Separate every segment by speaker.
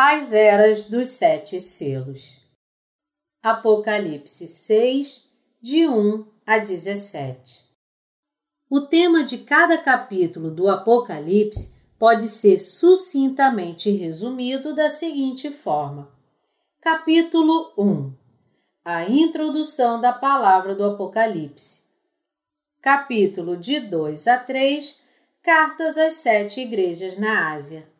Speaker 1: As Eras dos Sete Selos. Apocalipse 6, de 1 a 17. O tema de cada capítulo do Apocalipse pode ser sucintamente resumido da seguinte forma: Capítulo 1 A introdução da palavra do Apocalipse. Capítulo de 2 a 3 Cartas às sete igrejas na Ásia.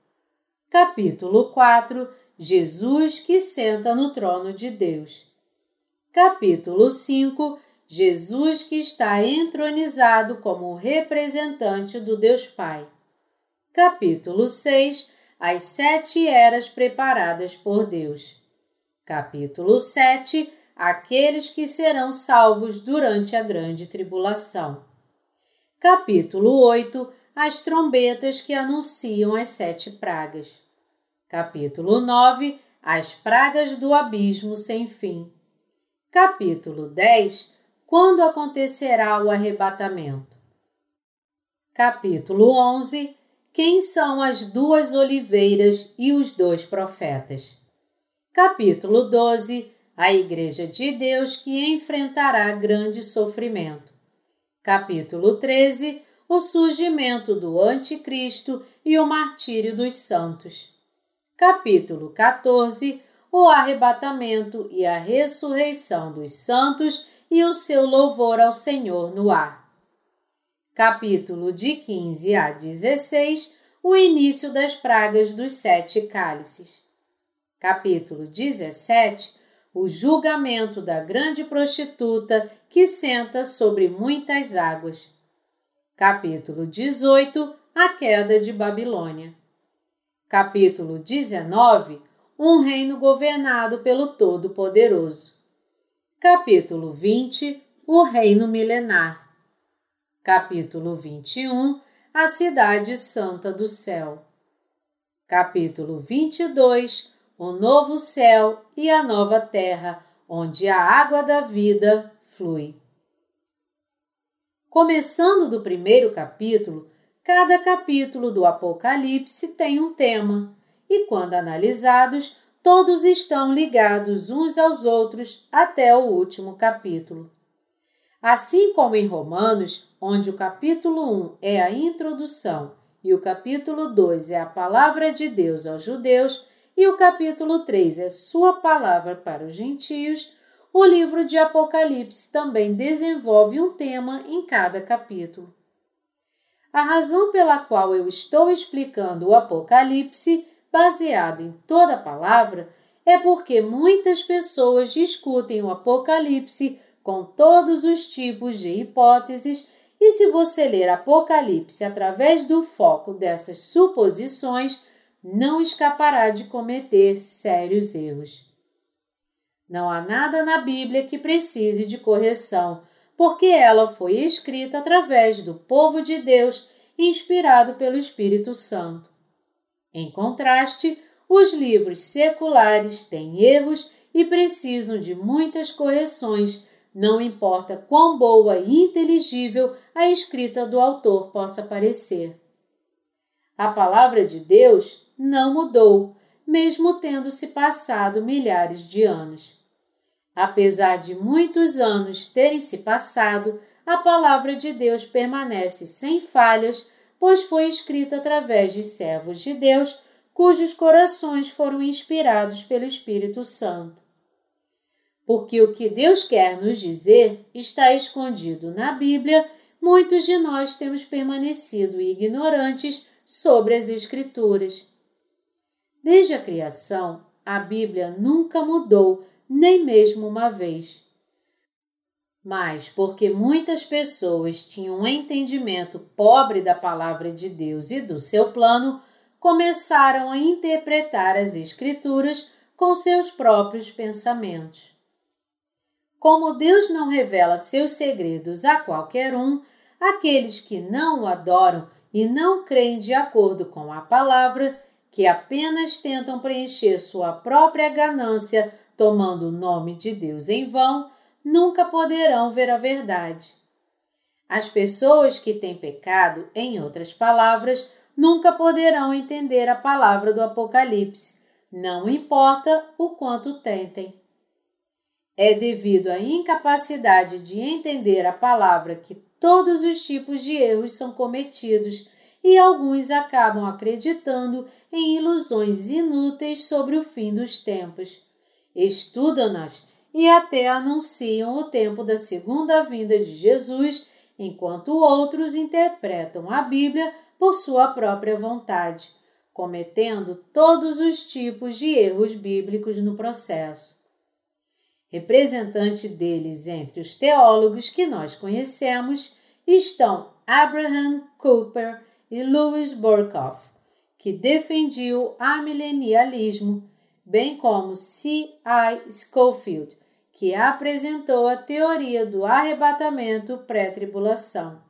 Speaker 1: Capítulo 4 Jesus que senta no trono de Deus. Capítulo 5 Jesus que está entronizado como representante do Deus Pai. Capítulo 6 As sete eras preparadas por Deus. Capítulo 7 Aqueles que serão salvos durante a grande tribulação. Capítulo 8 as trombetas que anunciam as sete pragas. Capítulo 9 As pragas do abismo sem fim. Capítulo 10 Quando acontecerá o arrebatamento. Capítulo 11 Quem são as duas oliveiras e os dois profetas. Capítulo 12 A Igreja de Deus que enfrentará grande sofrimento. Capítulo 13 o surgimento do Anticristo e o martírio dos santos. Capítulo 14 O arrebatamento e a ressurreição dos santos e o seu louvor ao Senhor no ar. Capítulo de 15 a 16 O início das pragas dos sete cálices. Capítulo 17 O julgamento da grande prostituta que senta sobre muitas águas. Capítulo 18 A queda de Babilônia. Capítulo 19 Um reino governado pelo Todo-Poderoso. Capítulo 20 O reino milenar. Capítulo 21 A cidade santa do céu. Capítulo 22 O novo céu e a nova terra, onde a água da vida flui. Começando do primeiro capítulo, cada capítulo do Apocalipse tem um tema, e quando analisados, todos estão ligados uns aos outros até o último capítulo. Assim como em Romanos, onde o capítulo 1 é a introdução e o capítulo 2 é a palavra de Deus aos judeus e o capítulo 3 é sua palavra para os gentios, o livro de Apocalipse também desenvolve um tema em cada capítulo. A razão pela qual eu estou explicando o Apocalipse, baseado em toda a palavra, é porque muitas pessoas discutem o Apocalipse com todos os tipos de hipóteses, e se você ler Apocalipse através do foco dessas suposições, não escapará de cometer sérios erros. Não há nada na Bíblia que precise de correção, porque ela foi escrita através do povo de Deus, inspirado pelo Espírito Santo. Em contraste, os livros seculares têm erros e precisam de muitas correções, não importa quão boa e inteligível a escrita do autor possa parecer. A palavra de Deus não mudou, mesmo tendo se passado milhares de anos. Apesar de muitos anos terem se passado, a palavra de Deus permanece sem falhas, pois foi escrita através de servos de Deus cujos corações foram inspirados pelo Espírito Santo. Porque o que Deus quer nos dizer está escondido na Bíblia, muitos de nós temos permanecido ignorantes sobre as Escrituras. Desde a criação, a Bíblia nunca mudou nem mesmo uma vez. Mas porque muitas pessoas tinham um entendimento pobre da palavra de Deus e do seu plano, começaram a interpretar as Escrituras com seus próprios pensamentos. Como Deus não revela seus segredos a qualquer um, aqueles que não o adoram e não creem de acordo com a palavra, que apenas tentam preencher sua própria ganância tomando o nome de Deus em vão, nunca poderão ver a verdade. As pessoas que têm pecado, em outras palavras, nunca poderão entender a palavra do Apocalipse, não importa o quanto tentem. É devido à incapacidade de entender a palavra que todos os tipos de erros são cometidos e alguns acabam acreditando em ilusões inúteis sobre o fim dos tempos. Estudam-nas e até anunciam o tempo da segunda vinda de Jesus, enquanto outros interpretam a Bíblia por sua própria vontade, cometendo todos os tipos de erros bíblicos no processo. Representante deles entre os teólogos que nós conhecemos estão Abraham Cooper e Louis Burkhoff, que defendiam o amilenialismo, bem como C.I. Schofield, que apresentou a teoria do arrebatamento pré-tribulação.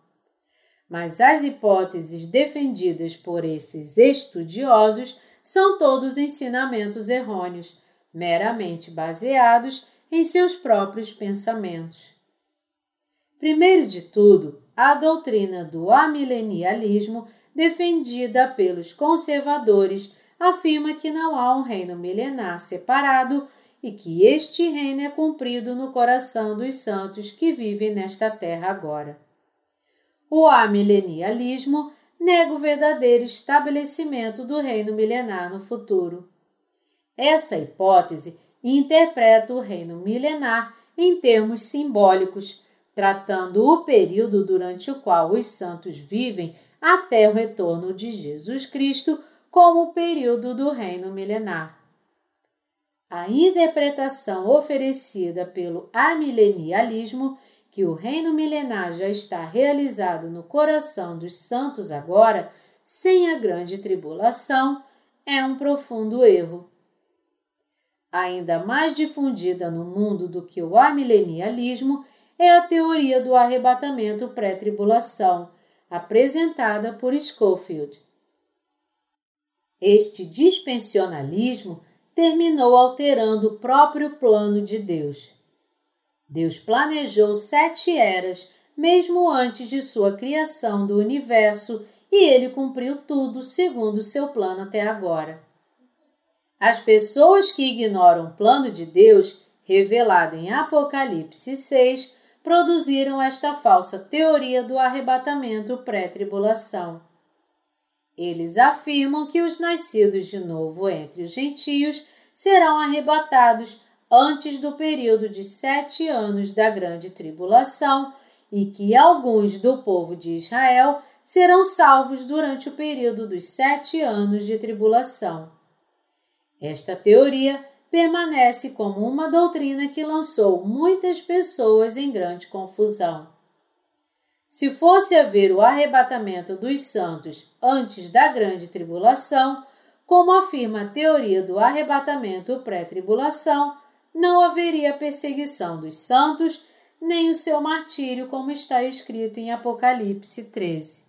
Speaker 1: Mas as hipóteses defendidas por esses estudiosos são todos ensinamentos errôneos, meramente baseados em seus próprios pensamentos. Primeiro de tudo, a doutrina do amilenialismo, defendida pelos conservadores, afirma que não há um reino milenar separado e que este reino é cumprido no coração dos santos que vivem nesta terra agora. O amilenialismo nega o verdadeiro estabelecimento do reino milenar no futuro. Essa hipótese interpreta o reino milenar em termos simbólicos, tratando o período durante o qual os santos vivem até o retorno de Jesus Cristo como o período do reino milenar. A interpretação oferecida pelo amilenialismo, que o reino milenar já está realizado no coração dos santos agora, sem a grande tribulação, é um profundo erro. Ainda mais difundida no mundo do que o amilenialismo é a teoria do arrebatamento pré-tribulação, apresentada por Schofield. Este dispensionalismo terminou alterando o próprio plano de Deus. Deus planejou sete eras, mesmo antes de sua criação do universo, e ele cumpriu tudo segundo seu plano até agora. As pessoas que ignoram o plano de Deus, revelado em Apocalipse 6, produziram esta falsa teoria do arrebatamento pré-tribulação. Eles afirmam que os nascidos de novo entre os gentios serão arrebatados antes do período de sete anos da grande tribulação e que alguns do povo de Israel serão salvos durante o período dos sete anos de tribulação. Esta teoria permanece como uma doutrina que lançou muitas pessoas em grande confusão. Se fosse haver o arrebatamento dos santos antes da grande tribulação, como afirma a teoria do arrebatamento pré-tribulação, não haveria perseguição dos santos, nem o seu martírio, como está escrito em Apocalipse 13.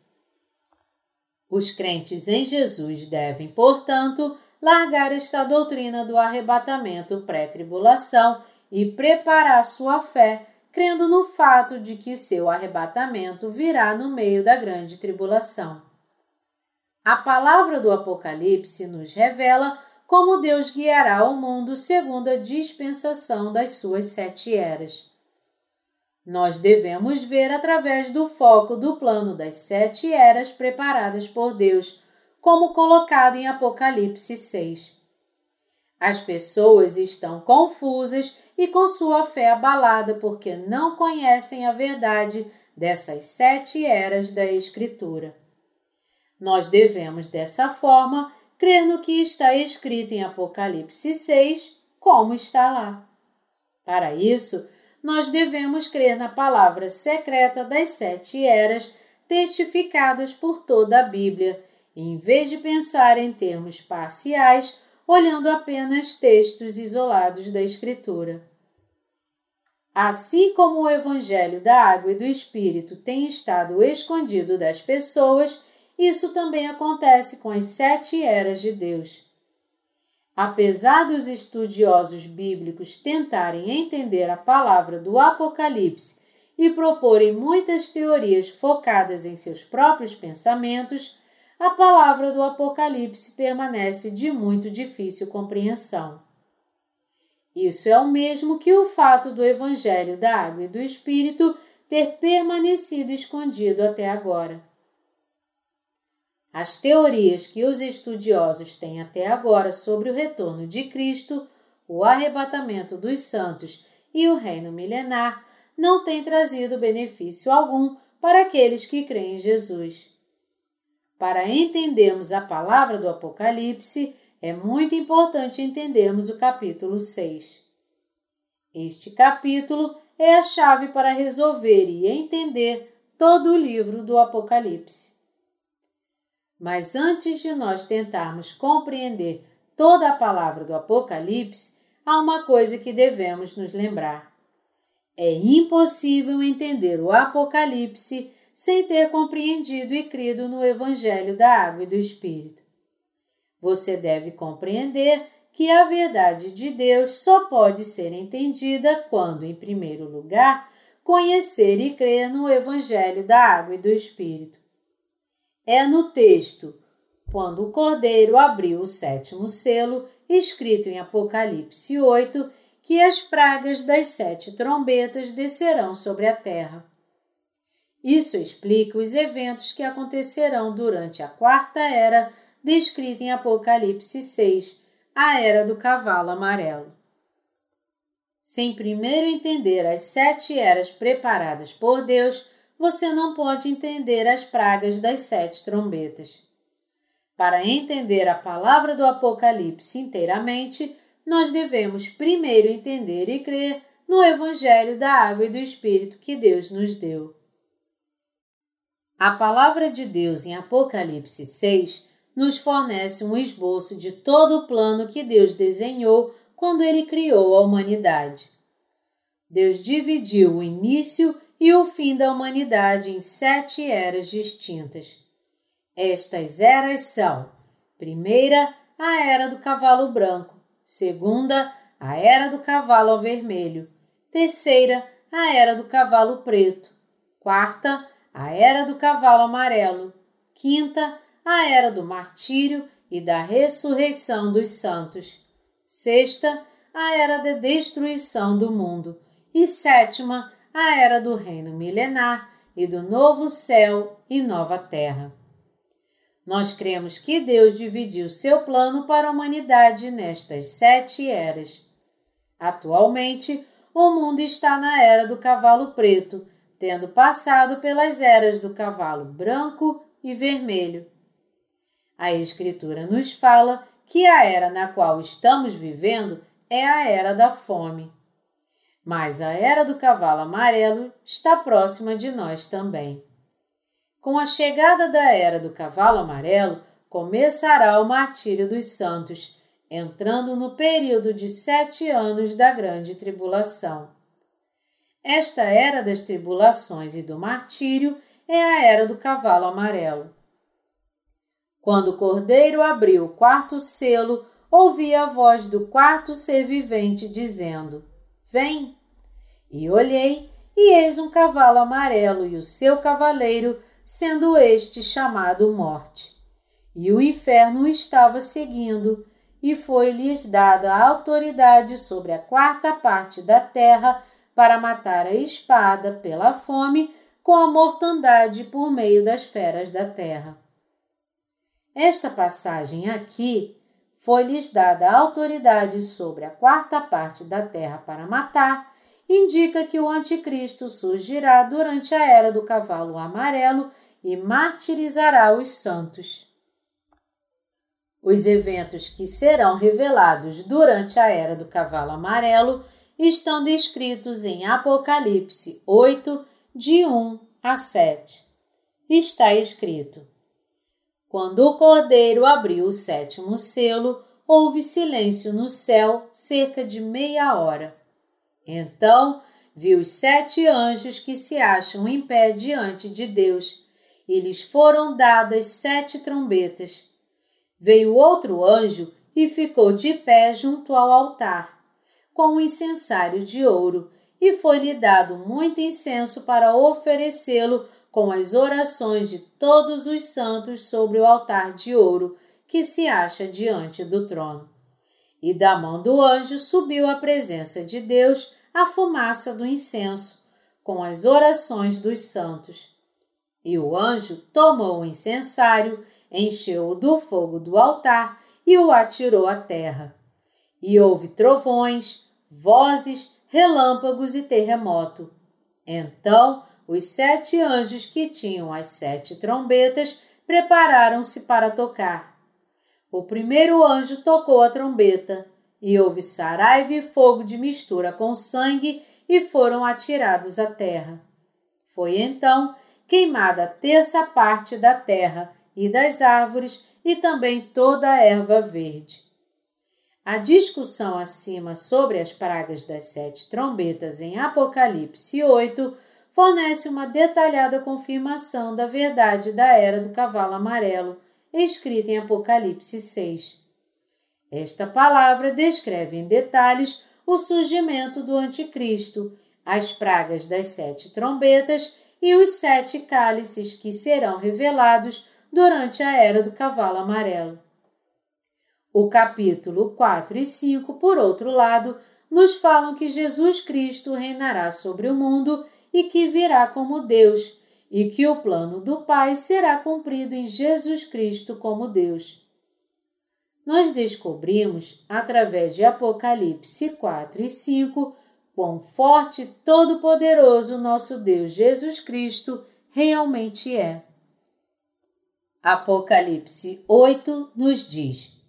Speaker 1: Os crentes em Jesus devem, portanto, largar esta doutrina do arrebatamento pré-tribulação e preparar sua fé, crendo no fato de que seu arrebatamento virá no meio da grande tribulação. A palavra do Apocalipse nos revela como Deus guiará o mundo segundo a dispensação das suas sete eras. Nós devemos ver através do foco do plano das sete eras preparadas por Deus como colocado em Apocalipse 6. As pessoas estão confusas e com sua fé abalada porque não conhecem a verdade dessas sete eras da Escritura. Nós devemos, dessa forma, crer no que está escrito em Apocalipse 6, como está lá. Para isso, nós devemos crer na palavra secreta das sete eras testificadas por toda a Bíblia em vez de pensar em termos parciais, olhando apenas textos isolados da Escritura. Assim como o Evangelho da Água e do Espírito tem estado escondido das pessoas, isso também acontece com as sete eras de Deus. Apesar dos estudiosos bíblicos tentarem entender a palavra do Apocalipse e proporem muitas teorias focadas em seus próprios pensamentos, a palavra do Apocalipse permanece de muito difícil compreensão. Isso é o mesmo que o fato do Evangelho da Água e do Espírito ter permanecido escondido até agora. As teorias que os estudiosos têm até agora sobre o retorno de Cristo, o arrebatamento dos santos e o reino milenar não têm trazido benefício algum para aqueles que creem em Jesus. Para entendermos a palavra do Apocalipse, é muito importante entendermos o capítulo 6. Este capítulo é a chave para resolver e entender todo o livro do Apocalipse. Mas antes de nós tentarmos compreender toda a palavra do Apocalipse, há uma coisa que devemos nos lembrar. É impossível entender o Apocalipse sem ter compreendido e crido no Evangelho da Água e do Espírito. Você deve compreender que a verdade de Deus só pode ser entendida quando, em primeiro lugar, conhecer e crer no Evangelho da Água e do Espírito é no texto, quando o cordeiro abriu o sétimo selo, escrito em Apocalipse 8, que as pragas das sete trombetas descerão sobre a terra. Isso explica os eventos que acontecerão durante a quarta era, descrita em Apocalipse 6, a era do cavalo amarelo. Sem primeiro entender as sete eras preparadas por Deus, você não pode entender as pragas das sete trombetas. Para entender a palavra do Apocalipse inteiramente, nós devemos primeiro entender e crer no Evangelho da Água e do Espírito que Deus nos deu. A palavra de Deus em Apocalipse 6 nos fornece um esboço de todo o plano que Deus desenhou quando ele criou a humanidade. Deus dividiu o início e o fim da humanidade em sete eras distintas. Estas eras são: primeira, a era do cavalo branco, segunda, a era do cavalo vermelho, terceira, a era do cavalo preto, quarta, a era do cavalo amarelo, quinta, a era do martírio e da ressurreição dos santos, sexta, a era da destruição do mundo, e sétima, a era do reino milenar e do novo céu e nova terra. Nós cremos que Deus dividiu seu plano para a humanidade nestas sete eras. Atualmente, o mundo está na era do cavalo preto, tendo passado pelas eras do cavalo branco e vermelho. A Escritura nos fala que a era na qual estamos vivendo é a era da fome mas a era do cavalo amarelo está próxima de nós também. Com a chegada da era do cavalo amarelo, começará o martírio dos santos, entrando no período de sete anos da grande tribulação. Esta era das tribulações e do martírio é a era do cavalo amarelo. Quando o cordeiro abriu o quarto selo, ouvi a voz do quarto ser vivente dizendo: Vem! E olhei, e eis um cavalo amarelo e o seu cavaleiro, sendo este chamado Morte. E o inferno estava seguindo, e foi-lhes dada a autoridade sobre a quarta parte da terra para matar a espada pela fome com a mortandade por meio das feras da terra. Esta passagem aqui foi-lhes dada autoridade sobre a quarta parte da terra para matar indica que o Anticristo surgirá durante a era do cavalo amarelo e martirizará os santos. Os eventos que serão revelados durante a era do cavalo amarelo estão descritos em Apocalipse 8, de 1 a 7. Está escrito: Quando o cordeiro abriu o sétimo selo, houve silêncio no céu cerca de meia hora. Então viu os sete anjos que se acham em pé diante de Deus, e lhes foram dadas sete trombetas. Veio outro anjo e ficou de pé junto ao altar, com um incensário de ouro, e foi-lhe dado muito incenso para oferecê-lo com as orações de todos os santos sobre o altar de ouro que se acha diante do trono. E da mão do anjo subiu à presença de Deus a fumaça do incenso, com as orações dos santos. E o anjo tomou o incensário, encheu-o do fogo do altar e o atirou à terra. E houve trovões, vozes, relâmpagos e terremoto. Então os sete anjos que tinham as sete trombetas prepararam-se para tocar. O primeiro anjo tocou a trombeta, e houve saraiva e fogo de mistura com sangue, e foram atirados à terra. Foi então queimada a terça parte da terra e das árvores, e também toda a erva verde. A discussão acima sobre as pragas das sete trombetas em Apocalipse 8 fornece uma detalhada confirmação da verdade da era do cavalo amarelo, escrita em Apocalipse 6. Esta palavra descreve em detalhes o surgimento do Anticristo, as pragas das sete trombetas e os sete cálices que serão revelados durante a era do cavalo amarelo. O capítulo 4 e 5, por outro lado, nos falam que Jesus Cristo reinará sobre o mundo e que virá como Deus, e que o plano do Pai será cumprido em Jesus Cristo como Deus. Nós descobrimos, através de Apocalipse 4 e 5, quão forte e todo-poderoso nosso Deus Jesus Cristo realmente é. Apocalipse 8 nos diz: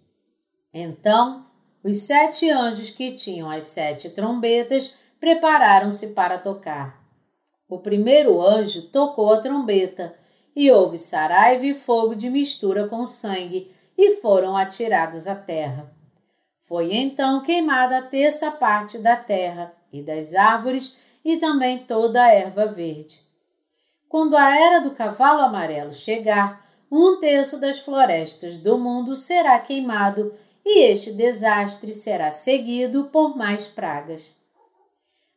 Speaker 1: Então, os sete anjos que tinham as sete trombetas prepararam-se para tocar. O primeiro anjo tocou a trombeta, e houve saraiva e fogo de mistura com sangue, e foram atirados à terra. Foi então queimada a terça parte da terra e das árvores, e também toda a erva verde. Quando a era do cavalo amarelo chegar, um terço das florestas do mundo será queimado, e este desastre será seguido por mais pragas.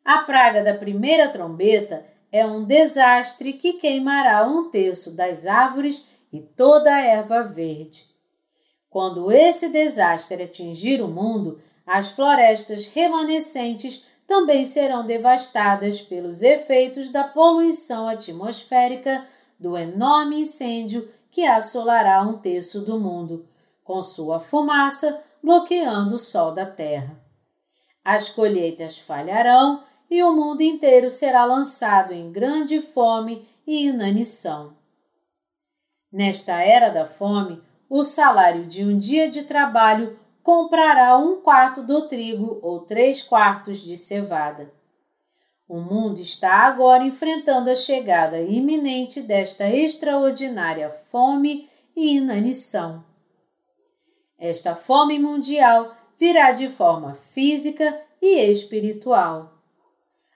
Speaker 1: A praga da primeira trombeta é um desastre que queimará um terço das árvores e toda a erva verde. Quando esse desastre atingir o mundo, as florestas remanescentes também serão devastadas pelos efeitos da poluição atmosférica do enorme incêndio que assolará um terço do mundo, com sua fumaça bloqueando o sol da terra. As colheitas falharão e o mundo inteiro será lançado em grande fome e inanição. Nesta era da fome, o salário de um dia de trabalho comprará um quarto do trigo ou três quartos de cevada. O mundo está agora enfrentando a chegada iminente desta extraordinária fome e inanição. Esta fome mundial virá de forma física e espiritual.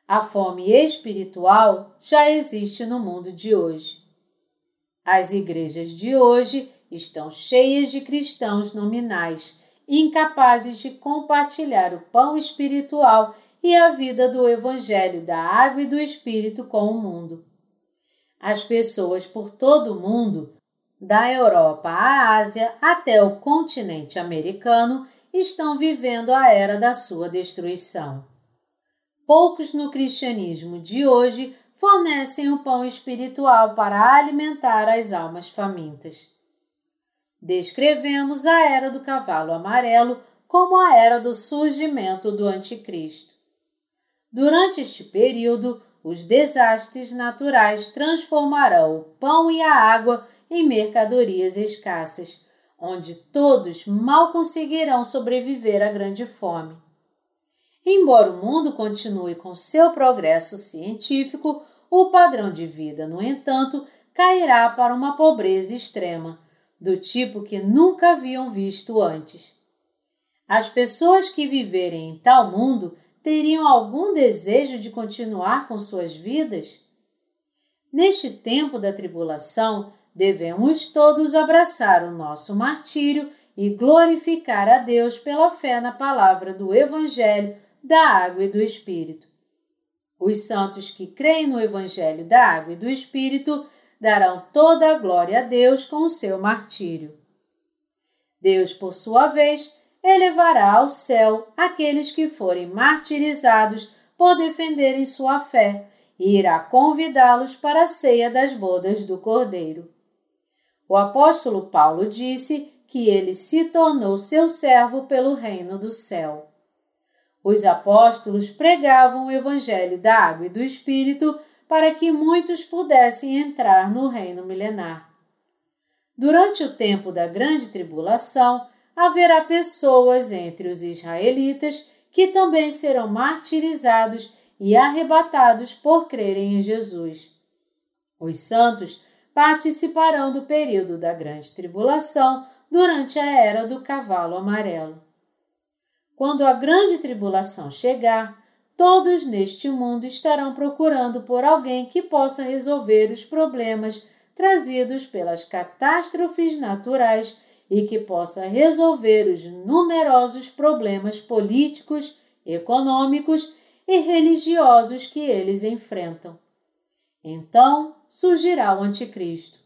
Speaker 1: A fome espiritual já existe no mundo de hoje. As igrejas de hoje estão cheias de cristãos nominais, incapazes de compartilhar o pão espiritual e a vida do Evangelho da Água e do Espírito com o mundo. As pessoas por todo o mundo, da Europa à Ásia até o continente americano, estão vivendo a era da sua destruição poucos no cristianismo de hoje fornecem o pão espiritual para alimentar as almas famintas. Descrevemos a era do cavalo amarelo como a era do surgimento do Anticristo. Durante este período, os desastres naturais transformarão o pão e a água em mercadorias escassas, onde todos mal conseguirão sobreviver à grande fome. Embora o mundo continue com seu progresso científico, o padrão de vida, no entanto, cairá para uma pobreza extrema, do tipo que nunca haviam visto antes. As pessoas que viverem em tal mundo teriam algum desejo de continuar com suas vidas? Neste tempo da tribulação, devemos todos abraçar o nosso martírio e glorificar a Deus pela fé na palavra do Evangelho da água e do Espírito. Os santos que creem no Evangelho da água e do Espírito darão toda a glória a Deus com o seu martírio. Deus, por sua vez, elevará ao céu aqueles que forem martirizados por defenderem sua fé e irá convidá-los para a ceia das bodas do Cordeiro. O apóstolo Paulo disse que ele se tornou seu servo pelo reino do céu. Os apóstolos pregavam o evangelho da água e do Espírito para que muitos pudessem entrar no reino milenar. Durante o tempo da grande tribulação, haverá pessoas entre os israelitas que também serão martirizados e arrebatados por crerem em Jesus. Os santos participarão do período da grande tribulação durante a era do cavalo amarelo. Quando a grande tribulação chegar, todos neste mundo estarão procurando por alguém que possa resolver os problemas trazidos pelas catástrofes naturais e que possa resolver os numerosos problemas políticos, econômicos e religiosos que eles enfrentam. Então surgirá o Anticristo.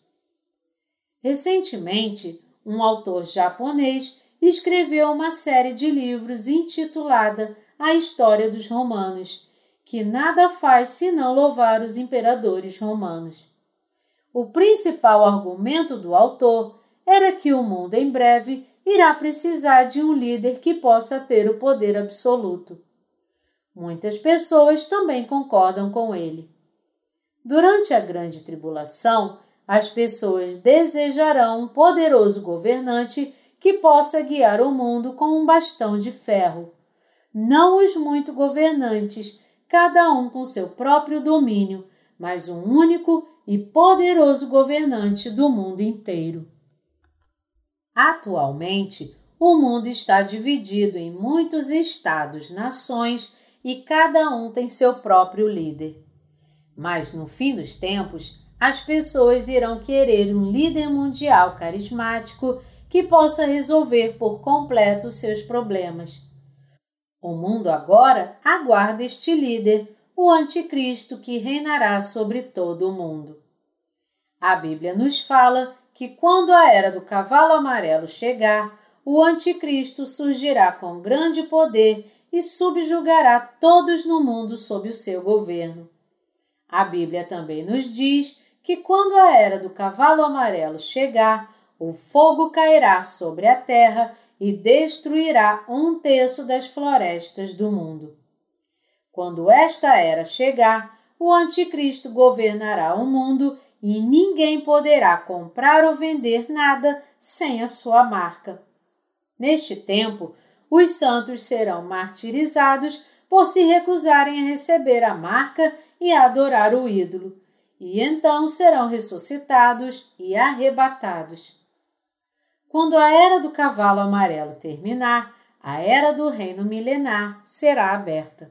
Speaker 1: Recentemente, um autor japonês escreveu uma série de livros intitulada A História dos Romanos, que nada faz senão louvar os imperadores romanos. O principal argumento do autor era que o mundo em breve irá precisar de um líder que possa ter o poder absoluto. Muitas pessoas também concordam com ele. Durante a grande tribulação, as pessoas desejarão um poderoso governante que possa guiar o mundo com um bastão de ferro. Não os muito governantes, cada um com seu próprio domínio, mas um único e poderoso governante do mundo inteiro. Atualmente, o mundo está dividido em muitos estados, nações e cada um tem seu próprio líder. Mas no fim dos tempos, as pessoas irão querer um líder mundial carismático que possa resolver por completo seus problemas. O mundo agora aguarda este líder, o Anticristo que reinará sobre todo o mundo. A Bíblia nos fala que quando a era do cavalo amarelo chegar, o Anticristo surgirá com grande poder e subjugará todos no mundo sob o seu governo. A Bíblia também nos diz que quando a era do cavalo amarelo chegar, o fogo cairá sobre a terra e destruirá um terço das florestas do mundo. Quando esta era chegar, o Anticristo governará o mundo e ninguém poderá comprar ou vender nada sem a sua marca. Neste tempo, os santos serão martirizados por se recusarem a receber a marca e a adorar o ídolo, e então serão ressuscitados e arrebatados. Quando a era do cavalo amarelo terminar, a era do reino milenar será aberta.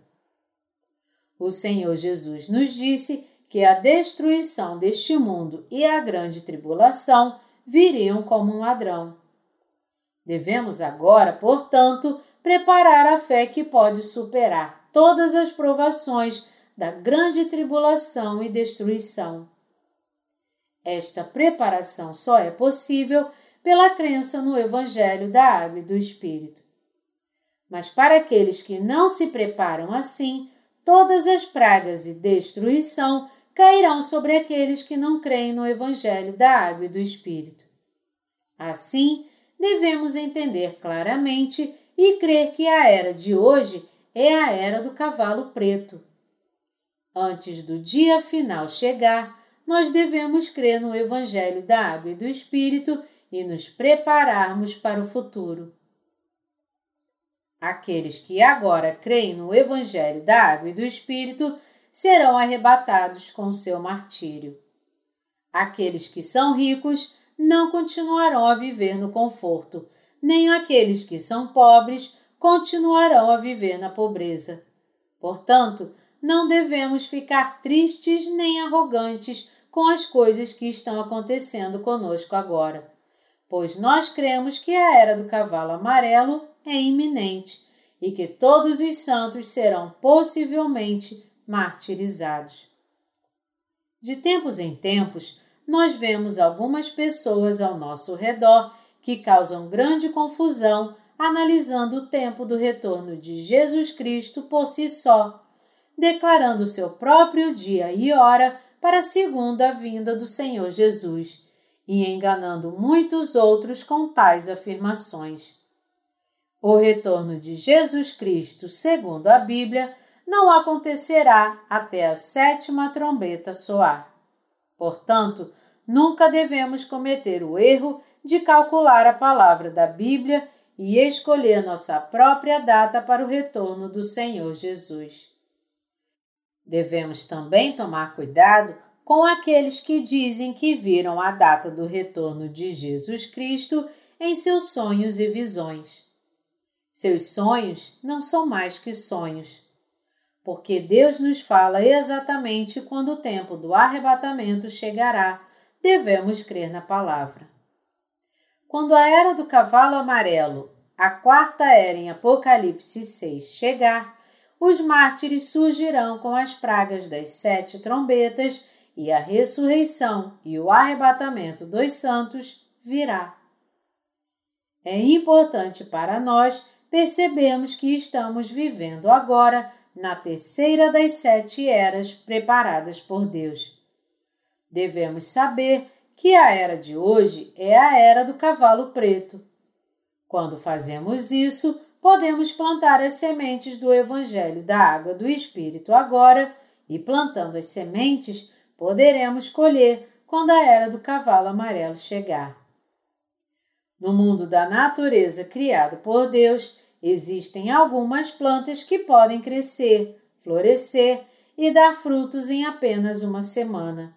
Speaker 1: O Senhor Jesus nos disse que a destruição deste mundo e a grande tribulação viriam como um ladrão. Devemos agora, portanto, preparar a fé que pode superar todas as provações da grande tribulação e destruição. Esta preparação só é possível pela crença no Evangelho da Água e do Espírito. Mas para aqueles que não se preparam assim, todas as pragas e destruição cairão sobre aqueles que não creem no Evangelho da Água e do Espírito. Assim, devemos entender claramente e crer que a era de hoje é a era do cavalo preto. Antes do dia final chegar, nós devemos crer no Evangelho da Água e do Espírito e nos prepararmos para o futuro. Aqueles que agora creem no Evangelho da Água e do Espírito serão arrebatados com seu martírio. Aqueles que são ricos não continuarão a viver no conforto, nem aqueles que são pobres continuarão a viver na pobreza. Portanto, não devemos ficar tristes nem arrogantes com as coisas que estão acontecendo conosco agora, pois nós cremos que a era do cavalo amarelo é iminente e que todos os santos serão possivelmente martirizados. De tempos em tempos, nós vemos algumas pessoas ao nosso redor que causam grande confusão analisando o tempo do retorno de Jesus Cristo por si só, declarando seu próprio dia e hora para a segunda vinda do Senhor Jesus e enganando muitos outros com tais afirmações. O retorno de Jesus Cristo, segundo a Bíblia, não acontecerá até a sétima trombeta soar. Portanto, nunca devemos cometer o erro de calcular a palavra da Bíblia e escolher nossa própria data para o retorno do Senhor Jesus. Devemos também tomar cuidado com aqueles que dizem que viram a data do retorno de Jesus Cristo em seus sonhos e visões. Seus sonhos não são mais que sonhos, porque Deus nos fala exatamente quando o tempo do arrebatamento chegará, devemos crer na palavra. Quando a era do cavalo amarelo, a quarta era em Apocalipse 6, chegar, os mártires surgirão com as pragas das sete trombetas e a ressurreição e o arrebatamento dos santos virá. É importante para nós percebermos que estamos vivendo agora na terceira das sete eras preparadas por Deus. Devemos saber que a era de hoje é a era do cavalo preto. Quando fazemos isso, podemos plantar as sementes do Evangelho da Água do Espírito agora, e plantando as sementes, poderemos colher quando a era do cavalo amarelo chegar. No mundo da natureza criado por Deus, existem algumas plantas que podem crescer, florescer e dar frutos em apenas uma semana.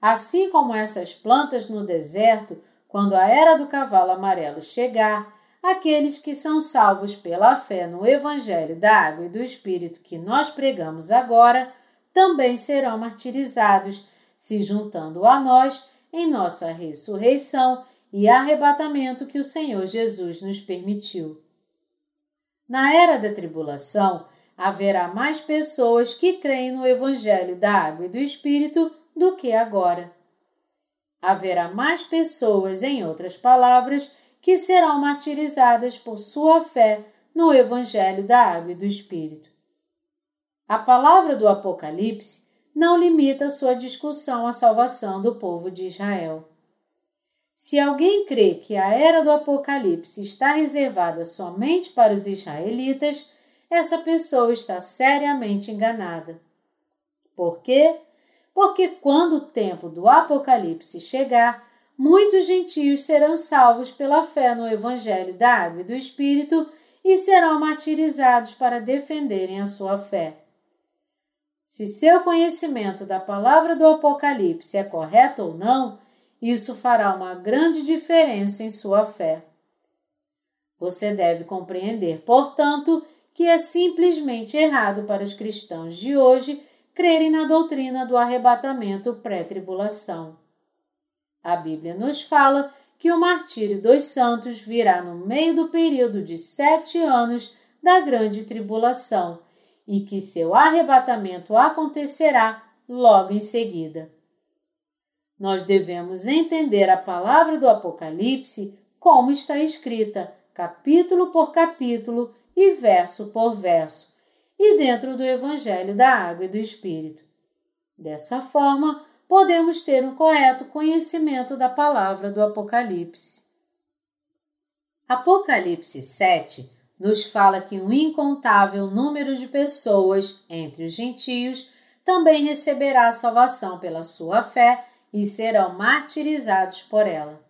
Speaker 1: Assim como essas plantas no deserto, quando a era do cavalo amarelo chegar, aqueles que são salvos pela fé no Evangelho da Água e do Espírito que nós pregamos agora, também serão martirizados, se juntando a nós em nossa ressurreição e arrebatamento que o Senhor Jesus nos permitiu. Na era da tribulação, haverá mais pessoas que creem no Evangelho da Água e do Espírito do que agora. Haverá mais pessoas, em outras palavras, que serão martirizadas por sua fé no Evangelho da Água e do Espírito. A palavra do Apocalipse não limita sua discussão à salvação do povo de Israel. Se alguém crê que a era do Apocalipse está reservada somente para os israelitas, essa pessoa está seriamente enganada. Por quê? Porque quando o tempo do Apocalipse chegar, muitos gentios serão salvos pela fé no Evangelho da Água e do Espírito e serão martirizados para defenderem a sua fé. Se seu conhecimento da palavra do Apocalipse é correto ou não, isso fará uma grande diferença em sua fé. Você deve compreender, portanto, que é simplesmente errado para os cristãos de hoje crerem na doutrina do arrebatamento pré-tribulação. A Bíblia nos fala que o martírio dos santos virá no meio do período de sete anos da grande tribulação e que seu arrebatamento acontecerá logo em seguida. Nós devemos entender a palavra do Apocalipse como está escrita, capítulo por capítulo e verso por verso, e dentro do Evangelho da Água e do Espírito. Dessa forma, podemos ter um correto conhecimento da palavra do Apocalipse. Apocalipse 7 nos fala que um incontável número de pessoas entre os gentios também receberá a salvação pela sua fé e serão martirizados por ela.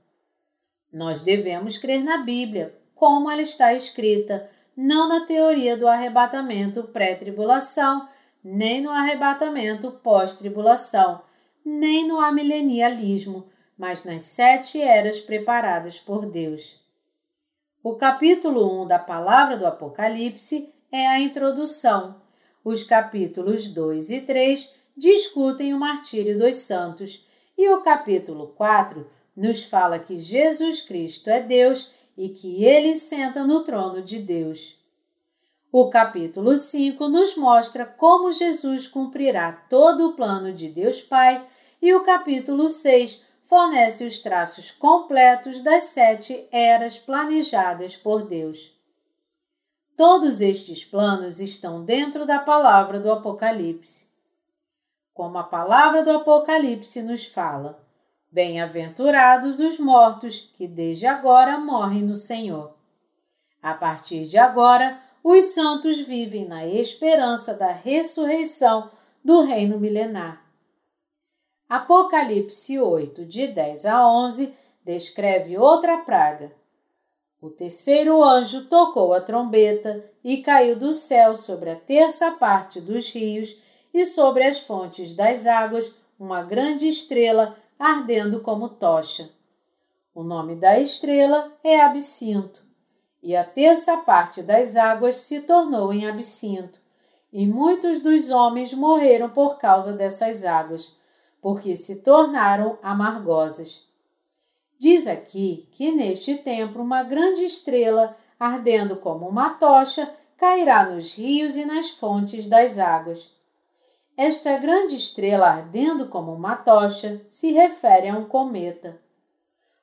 Speaker 1: Nós devemos crer na Bíblia, como ela está escrita, não na teoria do arrebatamento pré-tribulação, nem no arrebatamento pós-tribulação, nem no amilenialismo, mas nas sete eras preparadas por Deus. O capítulo 1 da palavra do Apocalipse é a introdução. Os capítulos 2 e 3 discutem o martírio dos santos, e o capítulo 4 nos fala que Jesus Cristo é Deus e que ele senta no trono de Deus. O capítulo 5 nos mostra como Jesus cumprirá todo o plano de Deus Pai e o capítulo 6 fornece os traços completos das sete eras planejadas por Deus. Todos estes planos estão dentro da palavra do Apocalipse. Como a palavra do Apocalipse nos fala, Bem-aventurados os mortos que desde agora morrem no Senhor. A partir de agora, os santos vivem na esperança da ressurreição do reino milenar. Apocalipse 8, de 10 a 11, descreve outra praga. O terceiro anjo tocou a trombeta e caiu do céu sobre a terça parte dos rios e sobre as fontes das águas uma grande estrela ardendo como tocha. O nome da estrela é Absinto, e a terça parte das águas se tornou em Absinto, e muitos dos homens morreram por causa dessas águas, porque se tornaram amargosas. Diz aqui que neste tempo uma grande estrela, ardendo como uma tocha, cairá nos rios e nas fontes das águas. Esta grande estrela ardendo como uma tocha se refere a um cometa.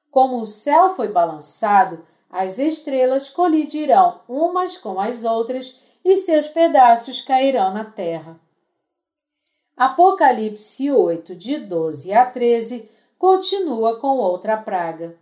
Speaker 1: Como o céu foi balançado, as estrelas colidirão umas com as outras e seus pedaços cairão na terra. Apocalipse 8, de 12 a 13, continua com outra praga.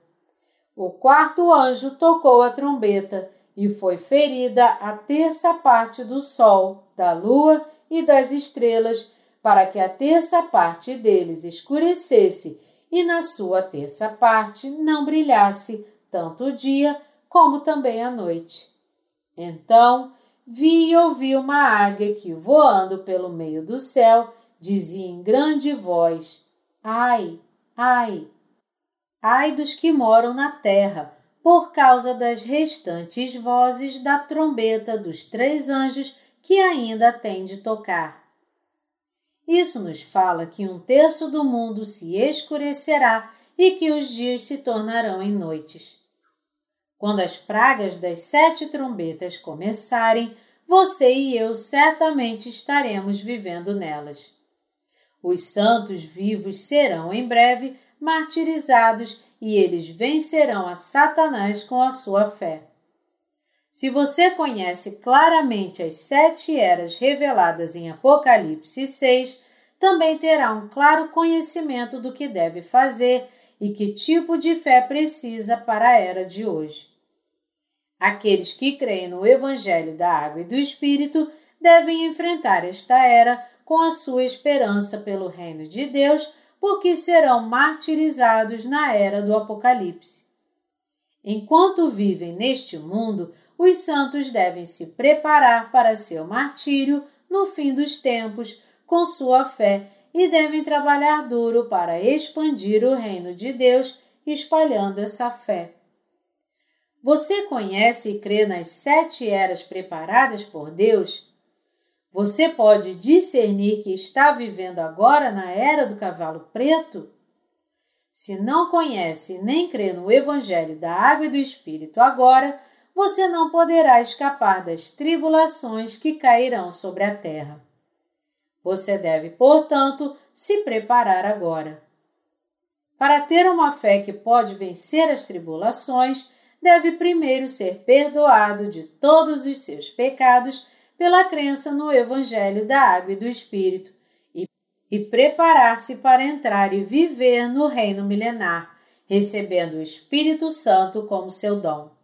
Speaker 1: O quarto anjo tocou a trombeta e foi ferida a terça parte do sol, da lua e das estrelas, para que a terça parte deles escurecesse e na sua terça parte não brilhasse tanto o dia como também a noite. Então vi e ouvi uma águia que, voando pelo meio do céu, dizia em grande voz: Ai, ai, ai dos que moram na terra, por causa das restantes vozes da trombeta dos três anjos que ainda tem de tocar. Isso nos fala que um terço do mundo se escurecerá e que os dias se tornarão em noites. Quando as pragas das sete trombetas começarem, você e eu certamente estaremos vivendo nelas. Os santos vivos serão em breve martirizados e eles vencerão a Satanás com a sua fé. Se você conhece claramente as sete eras reveladas em Apocalipse 6, também terá um claro conhecimento do que deve fazer e que tipo de fé precisa para a era de hoje. Aqueles que creem no Evangelho da Água e do Espírito devem enfrentar esta era com a sua esperança pelo reino de Deus, porque serão martirizados na era do Apocalipse. Enquanto vivem neste mundo, os santos devem se preparar para seu martírio no fim dos tempos com sua fé e devem trabalhar duro para expandir o reino de Deus, espalhando essa fé. Você conhece e crê nas sete eras preparadas por Deus? Você pode discernir que está vivendo agora na era do cavalo preto? Se não conhece nem crê no Evangelho da Água e do Espírito agora, você não poderá escapar das tribulações que cairão sobre a terra. Você deve, portanto, se preparar agora. Para ter uma fé que pode vencer as tribulações, deve primeiro ser perdoado de todos os seus pecados pela crença no Evangelho da Água e do Espírito e, e preparar-se para entrar e viver no reino milenar, recebendo o Espírito Santo como seu dom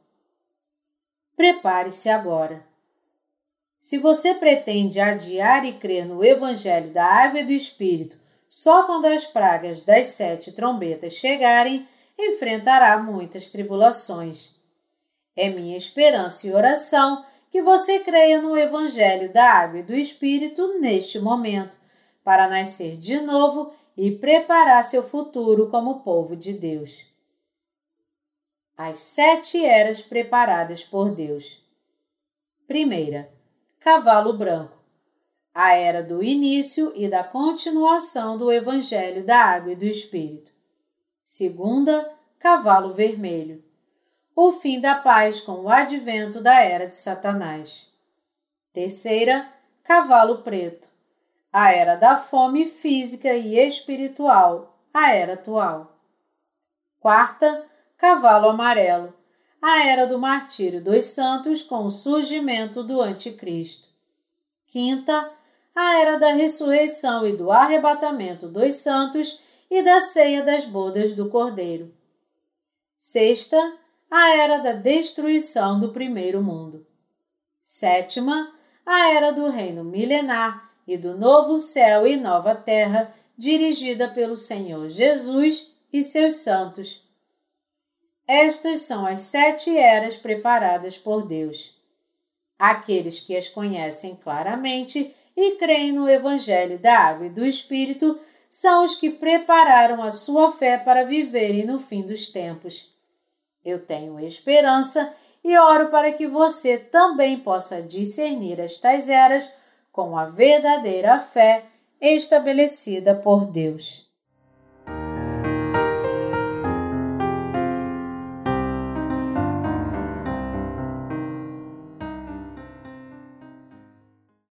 Speaker 1: prepare-se agora. Se você pretende adiar e crer no Evangelho da Água e do Espírito só quando as pragas das sete trombetas chegarem, enfrentará muitas tribulações. É minha esperança e oração que você creia no Evangelho da Água e do Espírito neste momento, para nascer de novo e preparar seu futuro como povo de Deus as sete eras preparadas por Deus. Primeira, cavalo branco, a era do início e da continuação do Evangelho da Água e do Espírito. Segunda, cavalo vermelho, o fim da paz com o advento da era de Satanás. Terceira, cavalo preto, a era da fome física e espiritual, a era atual. Quarta, cavalo amarelo, a era do martírio dos santos com o surgimento do anticristo. Quinta, a era da ressurreição e do arrebatamento dos santos e da ceia das bodas do Cordeiro. Sexta, a era da destruição do primeiro mundo. Sétima, a era do reino milenar e do novo céu e nova terra, dirigida pelo Senhor Jesus e seus santos. Estas são as sete eras preparadas por Deus. Aqueles que as conhecem claramente e creem no Evangelho da Água e do Espírito são os que prepararam a sua fé para viverem no fim dos tempos. Eu tenho esperança e oro para que você também possa discernir estas eras com a verdadeira fé estabelecida por Deus.